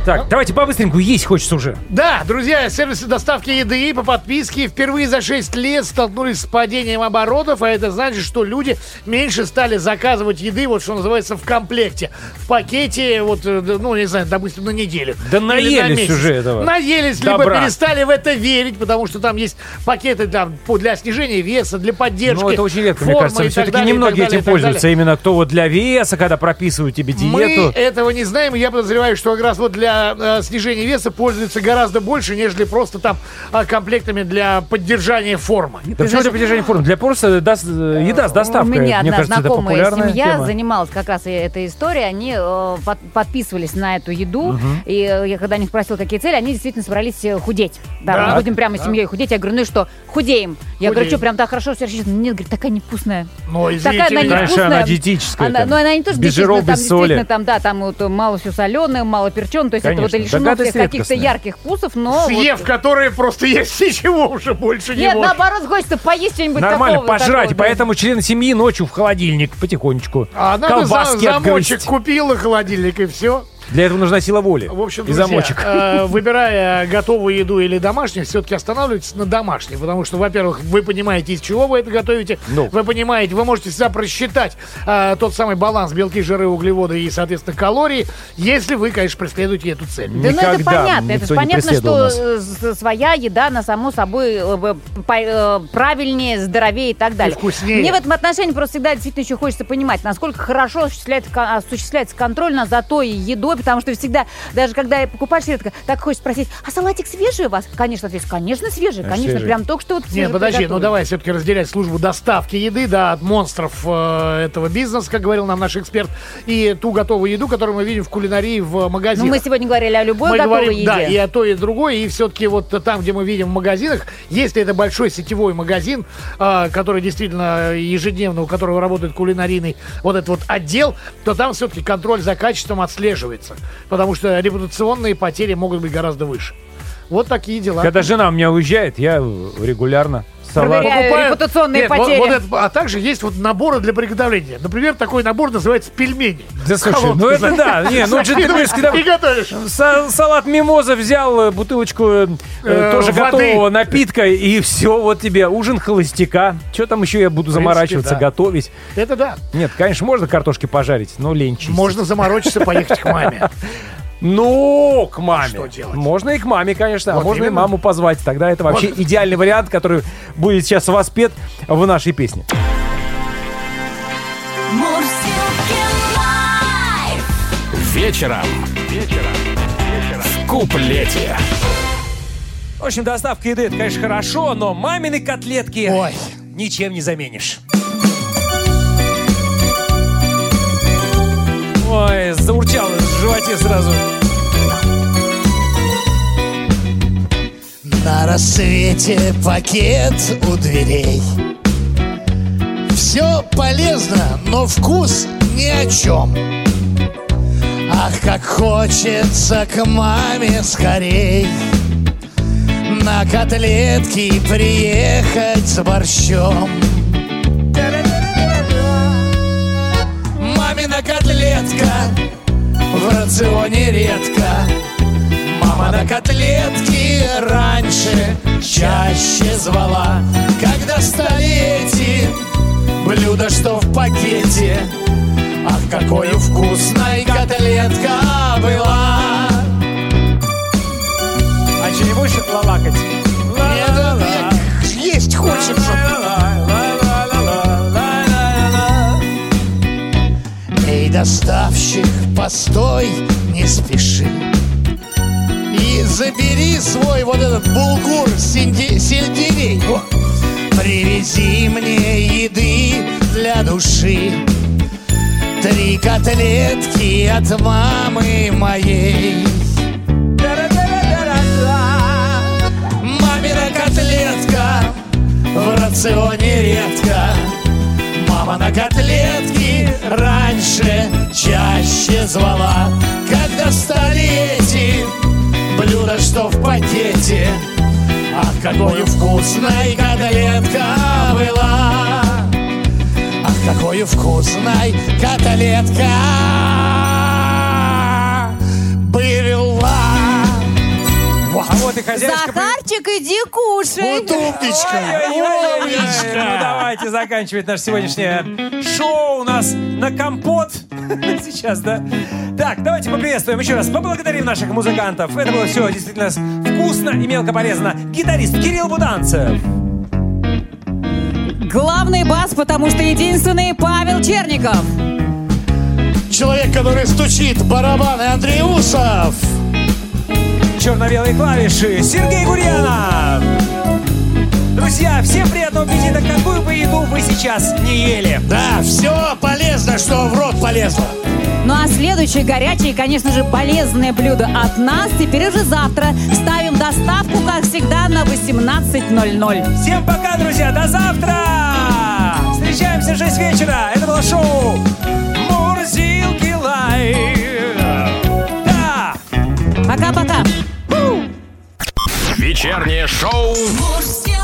Так, давайте по-быстренькому, есть хочется уже. Да, друзья, сервисы доставки еды по подписке впервые за 6 лет столкнулись с падением оборотов, а это значит, что люди меньше стали заказывать еды, вот что называется, в комплекте. В пакете, вот, э, ну, не знаю, допустим, на неделю. Да на наелись месяц. уже этого. Наелись, либо Добра. перестали в это верить, потому что там есть пакеты там, для снижения веса, для поддержки. Ну, это очень редко, мне кажется. Все-таки немногие далее, этим пользуются. Именно кто вот для веса, когда прописывают тебе Мы диету. этого не знаем, и я подозреваю, что как раз вот для э, снижения веса пользуются гораздо больше, нежели просто там э, комплектами для поддержания формы. Да почему для поддержания формы? Для просто дос- э, еда с доставкой. У меня Мне одна кажется, знакомая семья тема. занималась как раз и этой историей. Они э, под- подписывались на эту еду. Мгм. И э, я когда них спросила, какие цели, они действительно собрались э, худеть. Да, Да. мы будем прямо семьей худеть. Я говорю, ну и что, худеем. Я говорю, что, прям так хорошо все? Нет, говорит, такая невкусная. Ну, извините Такая она. Конечно, невкусная. она диетическая. Она, там. ну, она не то, что без жиров, без соли. действительно там, да, там вот э, мало все соленое, мало перченое, то есть Конечно. это вот лишено всех каких-то ярких вкусов, но вот- Съев, которые просто есть ничего уже больше не Нет, наоборот, хочется поесть что-нибудь Нормально, такого. пожрать. такого, да. Поэтому члены семьи ночью в холодильник потихонечку. А за- Колбаски замочек отгрызть. купила холодильник и все. Для этого нужна сила воли. В общем, и друзья, замочек. э, выбирая готовую еду или домашнюю, все-таки останавливайтесь на домашней, потому что, во-первых, вы понимаете, из чего вы это готовите, Ну. вы понимаете, вы можете всегда просчитать э, тот самый баланс белки, жиры, углеводы и, соответственно, калории, если вы, конечно, преследуете эту цель. Да ну это понятно, это никто же не понятно, что нас. э, с- своя еда, она само собой э, э, правильнее, здоровее и так далее. вкуснее. Мне в этом отношении просто всегда действительно еще хочется понимать, насколько хорошо осуществляется, осуществляется контроль над затой едой, потому что всегда, даже когда покупаешь, редко, так хочешь спросить, а салатик свежий у вас? Конечно, ответишь, конечно, свежий, Конечно, конечно, свежий. прям только что вот Нет, подожди, ну приготовлен». давай все-таки разделять службу доставки еды, да, от монстров э, этого бизнеса, как говорил нам наш эксперт, и ту готовую еду, которую мы видим в кулинарии в Ну, магазинах. мы сегодня говорили о любой мы готовой говорим, еде. да, и о той, и другой, и все-таки вот там, где мы видим в магазинах, если это большой сетевой магазин, а, который действительно ежедневно, у которого работает кулинарийный вот этот вот отдел, то там все-таки контроль за качеством отслеживается, потому что репутационные потери могут быть гораздо выше. Вот такие дела. Когда жена у меня уезжает, я регулярно салат. Проверяю. Покупаю- репутационные Нет, вот- потери. вот это- а также есть вот наборы для приготовления. Например, такой набор называется пельмени. Да слушай, Холодный, ну это да. Не, ну Закидываешь джентльменский там- И готовишь. Са- салат мимоза взял, э, бутылочку э, Э, тоже воды. готового напитка, и все, вот тебе ужин холостяка. Что там еще я буду заморачиваться, да. готовить? Это да. Нет, конечно, можно картошки пожарить, но лень чистить. Можно заморочиться, поехать к маме. Ну, к маме. Что делать? Можно и к маме, конечно, а Вот можно и именно. маму позвать. Тогда это вообще Вот. идеальный вариант, который будет сейчас воспет в нашей песне. Вечером. Вечером. В куплете. В общем, доставка еды, это, конечно, хорошо, но мамины котлетки Ой. ничем не заменишь. Ой, заурчало в животе сразу. На рассвете пакет у дверей. Все полезно, но вкус ни о чем Ах, как хочется к маме скорей. На котлетки приехать с борщом. Мамина котлетка в рационе редко. Мама на котлетки раньше чаще звала. Когда столетие блюдо, что в пакете? Ах, какой вкусной котлетка была. А не будешь лалакать? Есть хочется доставщик, постой, не спеши. И забери свой вот этот булгур синди- сельдерей. Привези мне еды для души. Три котлетки от мамы моей. Мамина котлетка в рационе редко Мама на котлетки раньше чаще звала. Когда столетий блюдо, что в пакете Ах, какой вкусной котлетка была. Ах, какой вкусной котлетка хозяюшка... Захарчик, иди кушай. Вот умничка. Умничка. Ну, давайте заканчивать наше сегодняшнее шоу у нас на компот. Сейчас, да? Так, давайте поприветствуем еще раз. Поблагодарим наших музыкантов. Это было все действительно вкусно и мелко полезно. Гитарист Кирилл Буданцев. Главный бас, потому что единственный Павел Черников. Человек, который стучит барабаны Андрей Усов. Черно-белые клавиши Сергей Гурьянов. Друзья, всем приятного аппетита, какую бы еду вы сейчас не ели. Да, все полезно, что в рот полезло. Ну а следующее горячее и, конечно же, полезное блюдо от нас теперь уже завтра. Ставим доставку, как всегда, на 18.00. Всем пока, друзья, до завтра! Встречаемся в 6 вечера. Это было шоу Мурзилки Лайв. вечернее шоу. Мужские